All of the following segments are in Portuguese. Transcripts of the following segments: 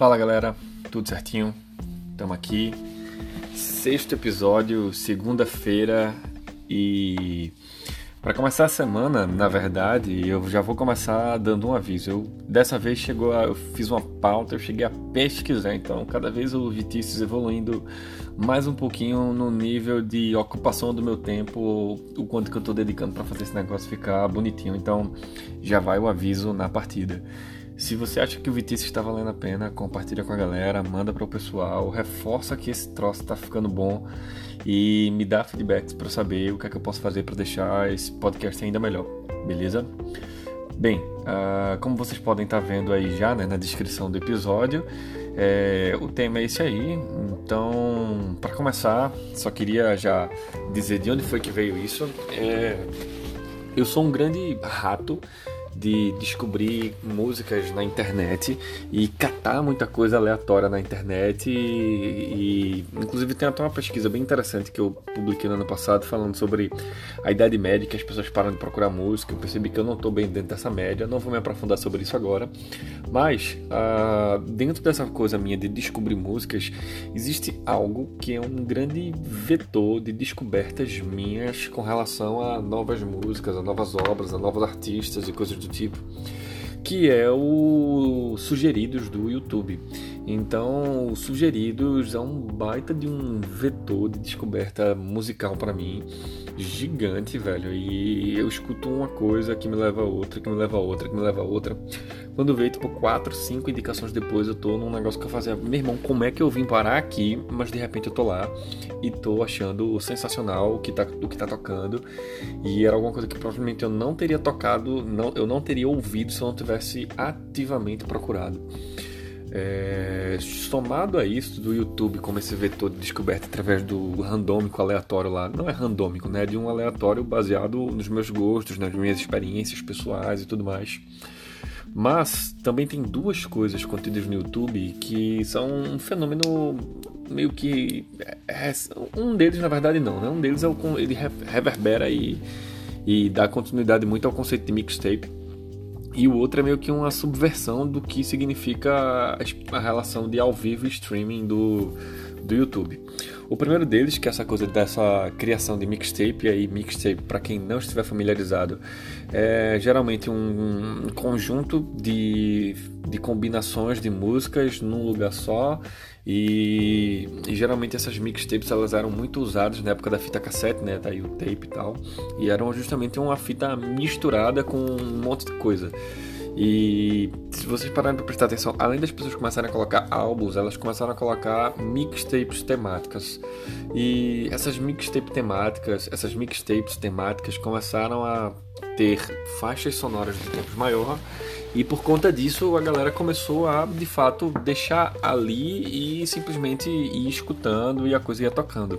Fala galera, tudo certinho? Estamos aqui, sexto episódio, segunda-feira e para começar a semana, na verdade, eu já vou começar dando um aviso. Eu, dessa vez chegou a, eu fiz uma pauta, eu cheguei a pesquisar, então cada vez o Vitícius evoluindo mais um pouquinho no nível de ocupação do meu tempo, o quanto que eu estou dedicando para fazer esse negócio ficar bonitinho. Então já vai o aviso na partida. Se você acha que o Vitício está valendo a pena, compartilha com a galera, manda para o pessoal, reforça que esse troço está ficando bom e me dá feedbacks para saber o que é que eu posso fazer para deixar esse podcast ainda melhor, beleza? Bem, uh, como vocês podem estar tá vendo aí já né, na descrição do episódio, é, o tema é esse aí. Então, para começar, só queria já dizer de onde foi que veio isso. É, eu sou um grande rato de descobrir músicas na internet e catar muita coisa aleatória na internet e, e, inclusive tem até uma pesquisa bem interessante que eu publiquei no ano passado falando sobre a idade média que as pessoas param de procurar música. Eu percebi que eu não estou bem dentro dessa média não vou me aprofundar sobre isso agora. Mas uh, dentro dessa coisa minha de descobrir músicas existe algo que é um grande vetor de descobertas minhas com relação a novas músicas a novas obras a novos artistas e coisas do tipo, que é o sugeridos do YouTube. Então, o sugeridos é um baita de um vetor de descoberta musical para mim, gigante, velho. E eu escuto uma coisa que me leva a outra, que me leva a outra, que me leva a outra. Quando veio, tipo, quatro, cinco indicações depois, eu tô num negócio que eu fazia, meu irmão, como é que eu vim parar aqui? Mas de repente eu tô lá e tô achando sensacional o que tá, o que tá tocando. E era alguma coisa que provavelmente eu não teria tocado, não, eu não teria ouvido se eu não tivesse ativamente procurado. É, somado a isso do YouTube como esse vetor de descoberta através do randômico aleatório lá, não é randômico, né? É de um aleatório baseado nos meus gostos, nas minhas experiências pessoais e tudo mais. Mas também tem duas coisas contidas no YouTube que são um fenômeno meio que. É, um deles, na verdade, não, né? Um deles é o, ele reverbera e, e dá continuidade muito ao conceito de mixtape e o outro é meio que uma subversão do que significa a relação de ao vivo streaming do, do YouTube. O primeiro deles, que é essa coisa dessa criação de mixtape, e aí mixtape, para quem não estiver familiarizado, é geralmente um, conjunto de, de combinações de músicas num lugar só, e, e, geralmente essas mixtapes elas eram muito usadas na época da fita cassete, né, daí o tape e tal, e eram justamente uma fita misturada com um monte de coisa. E se vocês pararem para prestar atenção, além das pessoas começarem a colocar álbuns, elas começaram a colocar mixtapes temáticas. E essas mixtapes temáticas, essas mixtapes temáticas começaram a ter faixas sonoras de tempos maior e por conta disso a galera começou a de fato deixar ali e simplesmente ir escutando e a coisa ia tocando.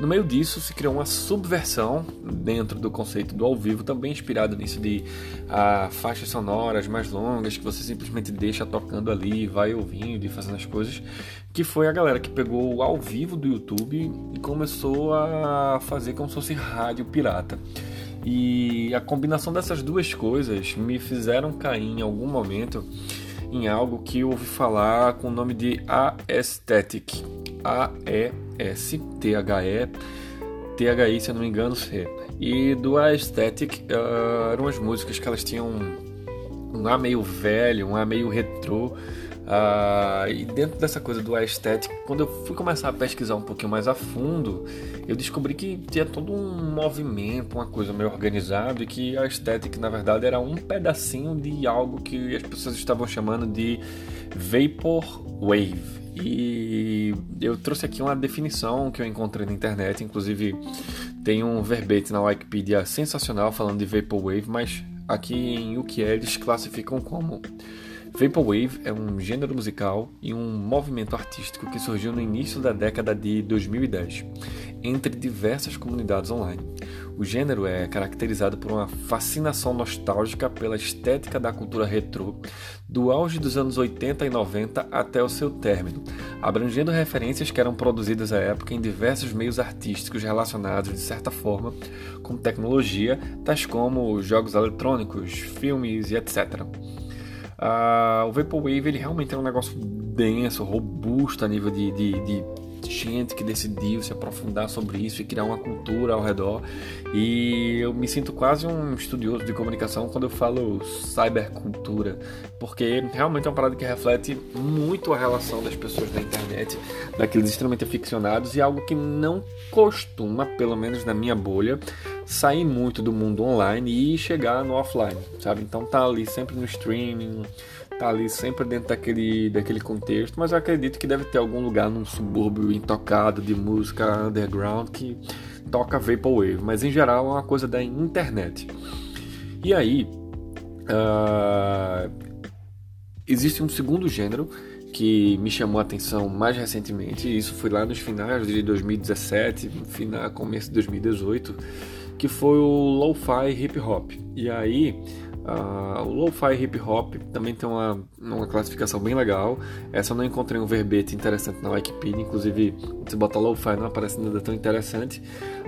No meio disso se criou uma subversão dentro do conceito do ao vivo, também inspirado nisso de a, faixas sonoras mais longas que você simplesmente deixa tocando ali, vai ouvindo e fazendo as coisas, que foi a galera que pegou o ao vivo do YouTube e começou a fazer como se fosse rádio pirata. E a combinação dessas duas coisas me fizeram cair em algum momento em algo que eu ouvi falar com o nome de Aesthetic. A-E-S-T-H-E, T-H-I, se eu não me engano, C. E do Aesthetic uh, eram as músicas que elas tinham um, um ar meio velho, um ar meio retrô. Uh, e dentro dessa coisa do aesthetic, quando eu fui começar a pesquisar um pouquinho mais a fundo, eu descobri que tinha todo um movimento, uma coisa meio organizado e que a aesthetic na verdade era um pedacinho de algo que as pessoas estavam chamando de vapor wave. E eu trouxe aqui uma definição que eu encontrei na internet, inclusive tem um verbete na Wikipedia sensacional falando de Vaporwave, mas aqui em UK eles classificam como Vaporwave é um gênero musical e um movimento artístico que surgiu no início da década de 2010, entre diversas comunidades online. O gênero é caracterizado por uma fascinação nostálgica pela estética da cultura retrô, do auge dos anos 80 e 90 até o seu término, abrangendo referências que eram produzidas à época em diversos meios artísticos relacionados, de certa forma, com tecnologia, tais como jogos eletrônicos, filmes e etc. Uh, o Vaporwave ele realmente é um negócio denso, robusto a nível de, de, de gente que decidiu se aprofundar sobre isso e criar uma cultura ao redor. E eu me sinto quase um estudioso de comunicação quando eu falo cybercultura, porque realmente é uma parada que reflete muito a relação das pessoas na internet, daqueles extremamente aficionados, e algo que não costuma, pelo menos na minha bolha, sair muito do mundo online e chegar no offline, sabe? Então tá ali sempre no streaming, tá ali sempre dentro daquele, daquele contexto, mas eu acredito que deve ter algum lugar num subúrbio intocado de música underground que toca Vaporwave, mas em geral é uma coisa da internet. E aí, uh, existe um segundo gênero que me chamou a atenção mais recentemente, e isso foi lá nos finais de 2017, final, começo de 2018, que foi o Lo-Fi Hip Hop. E aí, Uh, o Lo-Fi Hip Hop também tem uma, uma classificação bem legal. Essa eu não encontrei um verbete interessante na Wikipedia, inclusive se botar Lo-Fi não aparece nada tão interessante.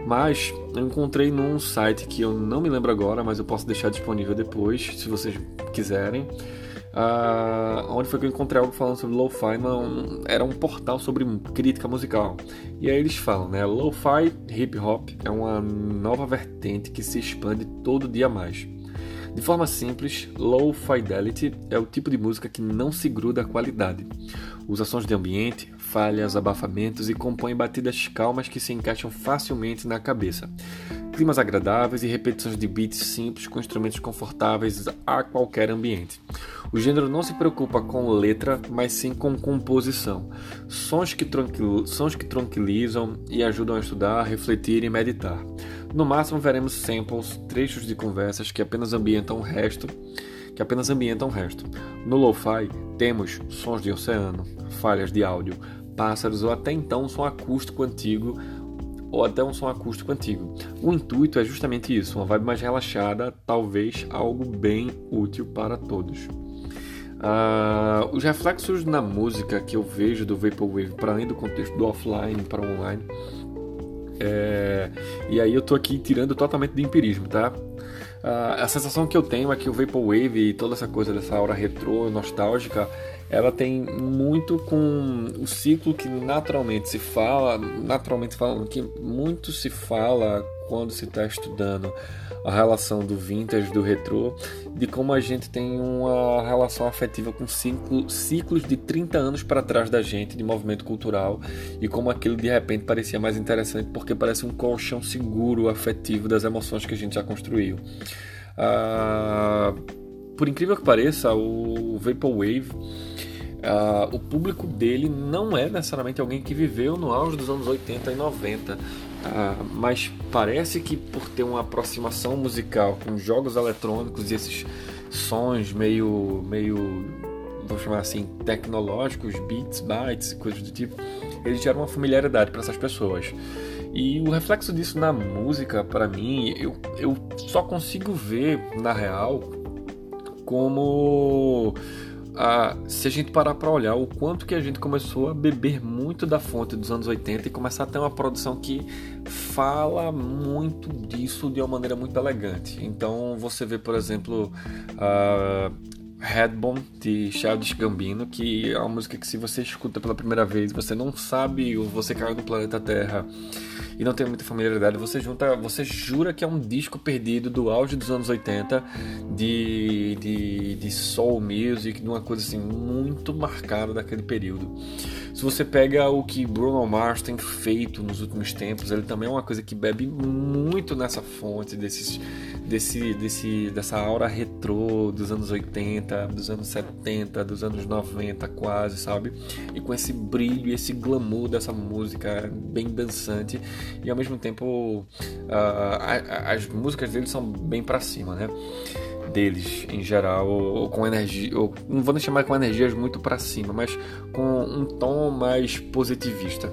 Mas eu encontrei num site que eu não me lembro agora, mas eu posso deixar disponível depois, se vocês quiserem. Uh, onde foi que eu encontrei algo falando sobre Lo-Fi? Não, era um portal sobre crítica musical. E aí eles falam, né? Lo-Fi Hip Hop é uma nova vertente que se expande todo dia mais. De forma simples, low fidelity é o tipo de música que não se gruda à qualidade. Usa sons de ambiente, falhas, abafamentos e compõe batidas calmas que se encaixam facilmente na cabeça. Climas agradáveis e repetições de beats simples com instrumentos confortáveis a qualquer ambiente. O gênero não se preocupa com letra, mas sim com composição. Sons que, sons que tranquilizam e ajudam a estudar, refletir e meditar. No máximo veremos samples, trechos de conversas que apenas ambientam o resto, que apenas ambientam o resto. No lo-fi temos sons de oceano, falhas de áudio, pássaros ou até então um som acústico antigo ou até um som acústico antigo. O intuito é justamente isso, uma vibe mais relaxada, talvez algo bem útil para todos. Uh, os reflexos na música que eu vejo do Vaporwave, para além do contexto do offline para online, é, e aí eu tô aqui tirando totalmente do empirismo, tá? Uh, a sensação que eu tenho é que o Vaporwave e toda essa coisa dessa aura retrô, nostálgica, ela tem muito com o ciclo que naturalmente se fala, naturalmente falando, que muito se fala quando se está estudando a relação do vintage, do retrô, de como a gente tem uma relação afetiva com ciclo, ciclos de 30 anos para trás da gente, de movimento cultural, e como aquilo de repente parecia mais interessante porque parece um colchão seguro, afetivo das emoções que a gente já construiu. Ah, por incrível que pareça, o Vaporwave Uh, o público dele não é necessariamente alguém que viveu no auge dos anos 80 e 90, uh, ah, mas parece que por ter uma aproximação musical com jogos eletrônicos e esses sons meio, meio vou chamar assim, tecnológicos, beats, bytes, coisas do tipo, eles geram uma familiaridade para essas pessoas. E o reflexo disso na música, para mim, eu, eu só consigo ver, na real, como a, se a gente parar para olhar o quanto que a gente começou a beber muito da fonte dos anos 80 e começar a ter uma produção que fala muito disso de uma maneira muito elegante. Então você vê, por exemplo, a Headbomb de Childish Gambino, que é uma música que se você escuta pela primeira vez, você não sabe ou você caiu no planeta Terra e não tem muita familiaridade, você junta, você jura que é um disco perdido do auge dos anos 80 de, de, de soul music, de uma coisa assim muito marcada daquele período. Se você pega o que Bruno Mars tem feito nos últimos tempos, ele também é uma coisa que bebe muito nessa fonte desses, desse, desse, dessa aura retrô dos anos 80, dos anos 70, dos anos 90 quase, sabe? E com esse brilho, esse glamour dessa música bem dançante e ao mesmo tempo uh, as músicas dele são bem para cima, né? deles em geral, ou, com energia, ou, não vou nem chamar com energias muito para cima, mas com um tom mais positivista.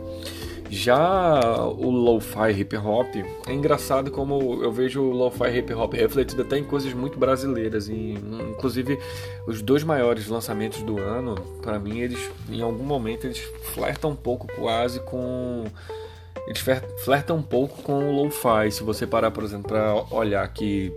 Já o lo-fi hip hop é engraçado como eu vejo o lo-fi hip hop refletido até em coisas muito brasileiras, e, inclusive os dois maiores lançamentos do ano, para mim eles em algum momento eles flertam um pouco quase com eles flertam um pouco com o lo-fi. Se você parar, por exemplo, para olhar que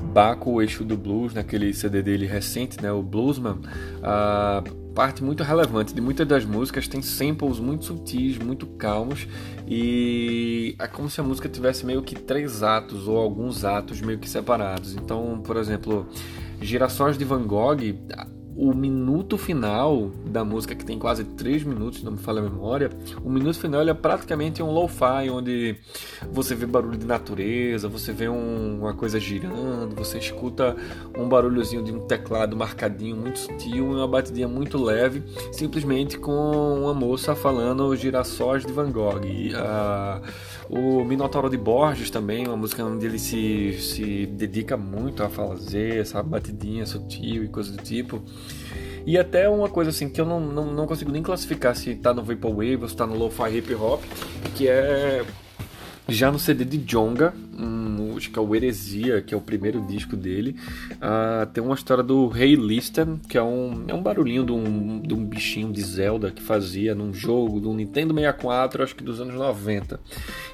Baco, o eixo do blues, naquele CD dele recente, né, o Bluesman, ah, parte muito relevante de muitas das músicas tem samples muito sutis, muito calmos e é como se a música tivesse meio que três atos ou alguns atos meio que separados. Então, por exemplo, Girassóis de Van Gogh o minuto final da música, que tem quase 3 minutos, não me falha a memória, o minuto final é praticamente um lo-fi, onde você vê barulho de natureza, você vê um, uma coisa girando, você escuta um barulhozinho de um teclado marcadinho, muito sutil, uma batidinha muito leve, simplesmente com uma moça falando girassóis de Van Gogh. E, uh, o Minotauro de Borges também, uma música onde ele se, se dedica muito a fazer essa batidinha sutil e coisa do tipo. E até uma coisa assim que eu não, não, não consigo nem classificar se tá no Vaporwave ou se tá no Lo-Fi Hip Hop, que é já no CD de Jonga, um, acho que é o Heresia, que é o primeiro disco dele, uh, tem uma história do Rei Lister, que é um, é um barulhinho de um, de um bichinho de Zelda que fazia num jogo do Nintendo 64, acho que dos anos 90.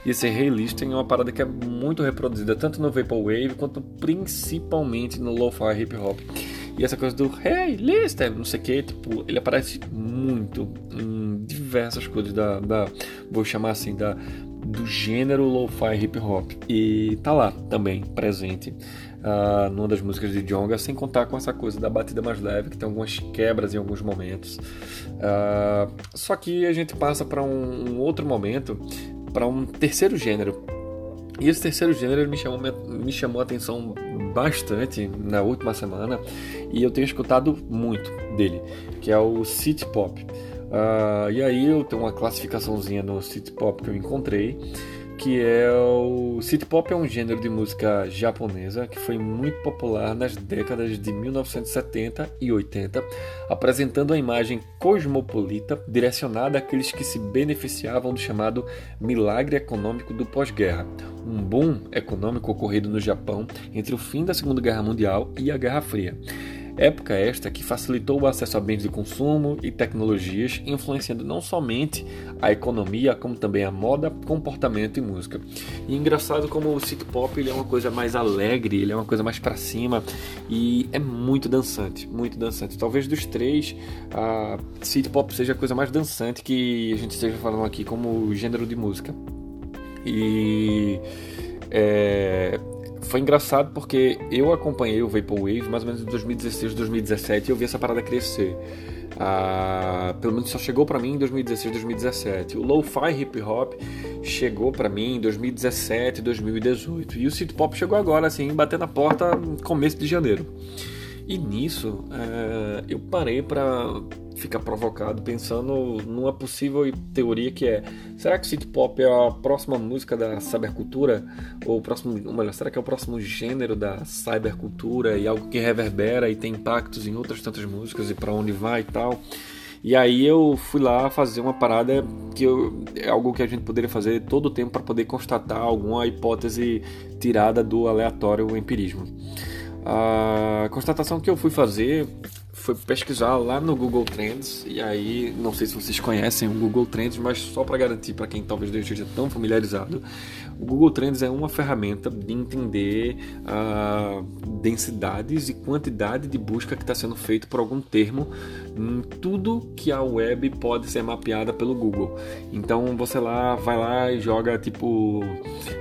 E esse Rei Lister é uma parada que é muito reproduzida tanto no Vaporwave quanto principalmente no Lo-Fi Hip Hop. E essa coisa do Hey, Lister, não sei o que, tipo, ele aparece muito em diversas coisas da, da vou chamar assim, da do gênero lo-fi hip hop. E tá lá também, presente, uh, numa das músicas de Jonga, sem contar com essa coisa da batida mais leve, que tem algumas quebras em alguns momentos. Uh, só que a gente passa para um, um outro momento, para um terceiro gênero. E esse terceiro gênero me chamou, me chamou a atenção bastante na última semana e eu tenho escutado muito dele, que é o City Pop. Uh, e aí eu tenho uma classificaçãozinha no City Pop que eu encontrei, que é o City Pop é um gênero de música japonesa que foi muito popular nas décadas de 1970 e 80, apresentando a imagem cosmopolita direcionada àqueles que se beneficiavam do chamado milagre econômico do pós-guerra, um boom econômico ocorrido no Japão entre o fim da Segunda Guerra Mundial e a Guerra Fria. Época esta que facilitou o acesso a bens de consumo e tecnologias, influenciando não somente a economia, como também a moda, comportamento e música. E engraçado como o city pop ele é uma coisa mais alegre, ele é uma coisa mais para cima e é muito dançante, muito dançante. Talvez dos três, a city pop seja a coisa mais dançante que a gente esteja falando aqui como gênero de música. E é, foi engraçado porque eu acompanhei o Vaporwave mais ou menos em 2016, 2017 e eu vi essa parada crescer. Ah, pelo menos só chegou para mim em 2016, 2017. O Lo-Fi Hip Hop chegou para mim em 2017, 2018. E o City Pop chegou agora, assim, batendo na porta no começo de janeiro. E nisso é, eu parei para ficar provocado pensando numa possível teoria que é: será que o City Pop é a próxima música da cybercultura? Ou o próximo, ou melhor, será que é o próximo gênero da cybercultura e algo que reverbera e tem impactos em outras tantas músicas e para onde vai e tal? E aí eu fui lá fazer uma parada que eu, é algo que a gente poderia fazer todo o tempo para poder constatar alguma hipótese tirada do aleatório empirismo. A constatação que eu fui fazer foi pesquisar lá no Google Trends e aí não sei se vocês conhecem o Google Trends, mas só para garantir para quem talvez não esteja tão familiarizado, o Google Trends é uma ferramenta de entender uh, densidades e quantidade de busca que está sendo feito por algum termo em tudo que a web pode ser mapeada pelo Google. Então você lá vai lá e joga tipo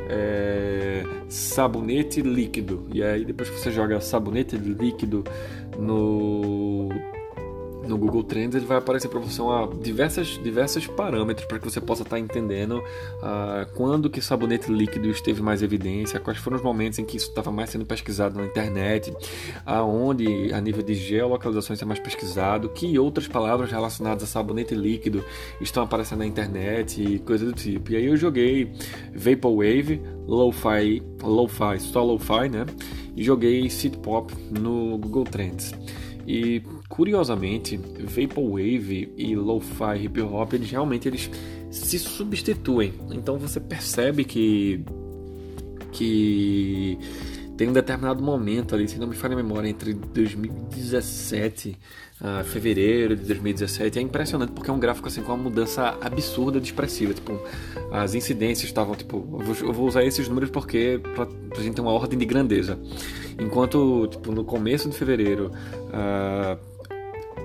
é, sabonete líquido e aí depois que você joga sabonete líquido no no Google Trends ele vai aparecer para você uma, diversas, diversos parâmetros para que você possa estar tá entendendo uh, quando que sabonete líquido esteve mais evidência, quais foram os momentos em que isso estava mais sendo pesquisado na internet, aonde a nível de geolocalização isso é mais pesquisado, que outras palavras relacionadas a sabonete líquido estão aparecendo na internet e coisa do tipo. E aí eu joguei Vaporwave, Lo-Fi, Lo-Fi, só Lo-Fi, né? E joguei City Pop no Google Trends. E curiosamente, Vaporwave e Lo-Fi Hip Hop, eles realmente eles se substituem. Então você percebe que que tem um determinado momento ali, se não me falha a memória, entre 2017 uh, fevereiro de 2017. É impressionante porque é um gráfico assim com uma mudança absurda de expressiva. Tipo, as incidências estavam tipo, eu vou, usar esses números porque pra, pra gente ter uma ordem de grandeza. Enquanto tipo no começo de fevereiro uh,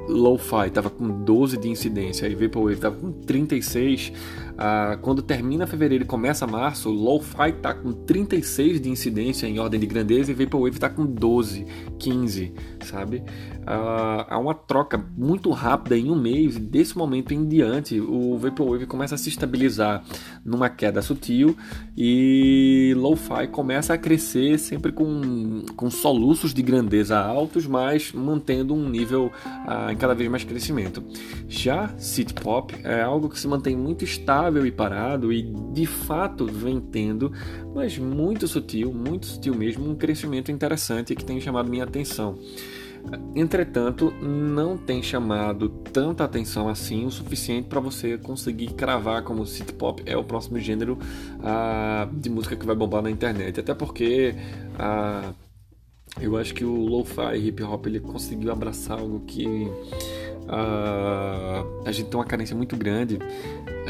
Lo-Fi estava com 12 de incidência e Vaporwave estava com 36, ah, quando termina fevereiro e começa março, Lo-Fi está com 36 de incidência em ordem de grandeza e Vaporwave está com 12, 15, sabe? Ah, há uma troca muito rápida em um mês e desse momento em diante o Vaporwave começa a se estabilizar numa queda sutil e Lo-Fi começa a crescer sempre com, com soluços de grandeza altos, mas mantendo um nível ah, em cada vez mais crescimento. Já City Pop é algo que se mantém muito estável e parado e de fato vem tendo, mas muito sutil, muito sutil mesmo, um crescimento interessante que tem chamado minha atenção. Entretanto, não tem chamado tanta atenção assim o suficiente para você conseguir cravar como city pop é o próximo gênero uh, de música que vai bombar na internet. Até porque uh, eu acho que o lo-fi hip hop ele conseguiu abraçar algo que uh, a gente tem uma carência muito grande,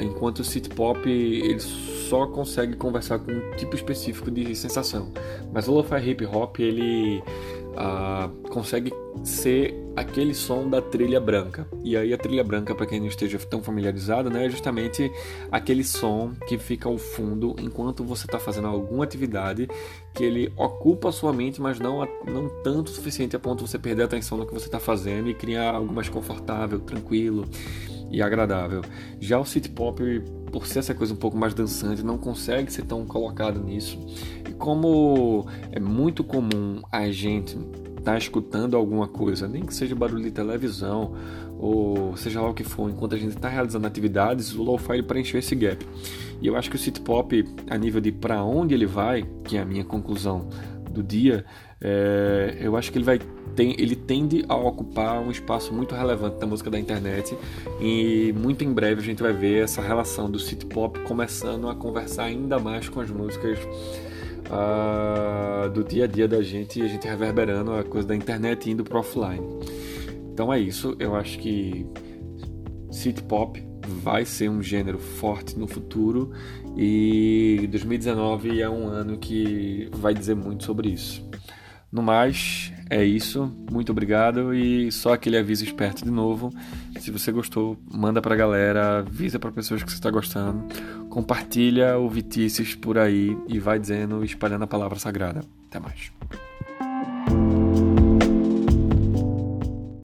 enquanto o city pop ele só consegue conversar com um tipo específico de sensação. Mas o lo-fi hip hop ele uh, consegue ser aquele som da trilha branca. E aí a trilha branca, para quem não esteja tão familiarizado, né, é justamente aquele som que fica ao fundo enquanto você está fazendo alguma atividade que ele ocupa a sua mente, mas não, não tanto o suficiente a ponto de você perder a atenção no que você está fazendo e criar algo mais confortável, tranquilo e agradável. Já o city pop, por ser essa coisa um pouco mais dançante, não consegue ser tão colocado nisso. E como é muito comum a gente estar tá escutando alguma coisa, nem que seja barulho de televisão ou seja lá o que for, enquanto a gente está realizando atividades, o lo-fi preencheu esse gap. E eu acho que o city pop, a nível de para onde ele vai, que é a minha conclusão do dia, é, eu acho que ele vai tem, ele tende a ocupar um espaço muito relevante da música da internet e muito em breve a gente vai ver essa relação do city pop começando a conversar ainda mais com as músicas uh, do dia a dia da gente e a gente reverberando a coisa da internet indo para offline. Então é isso, eu acho que city pop vai ser um gênero forte no futuro e 2019 é um ano que vai dizer muito sobre isso. No mais, é isso. Muito obrigado e só aquele aviso esperto de novo. Se você gostou, manda pra galera, avisa para pessoas que você está gostando, compartilha o Vitícios por aí e vai dizendo, espalhando a palavra sagrada. Até mais.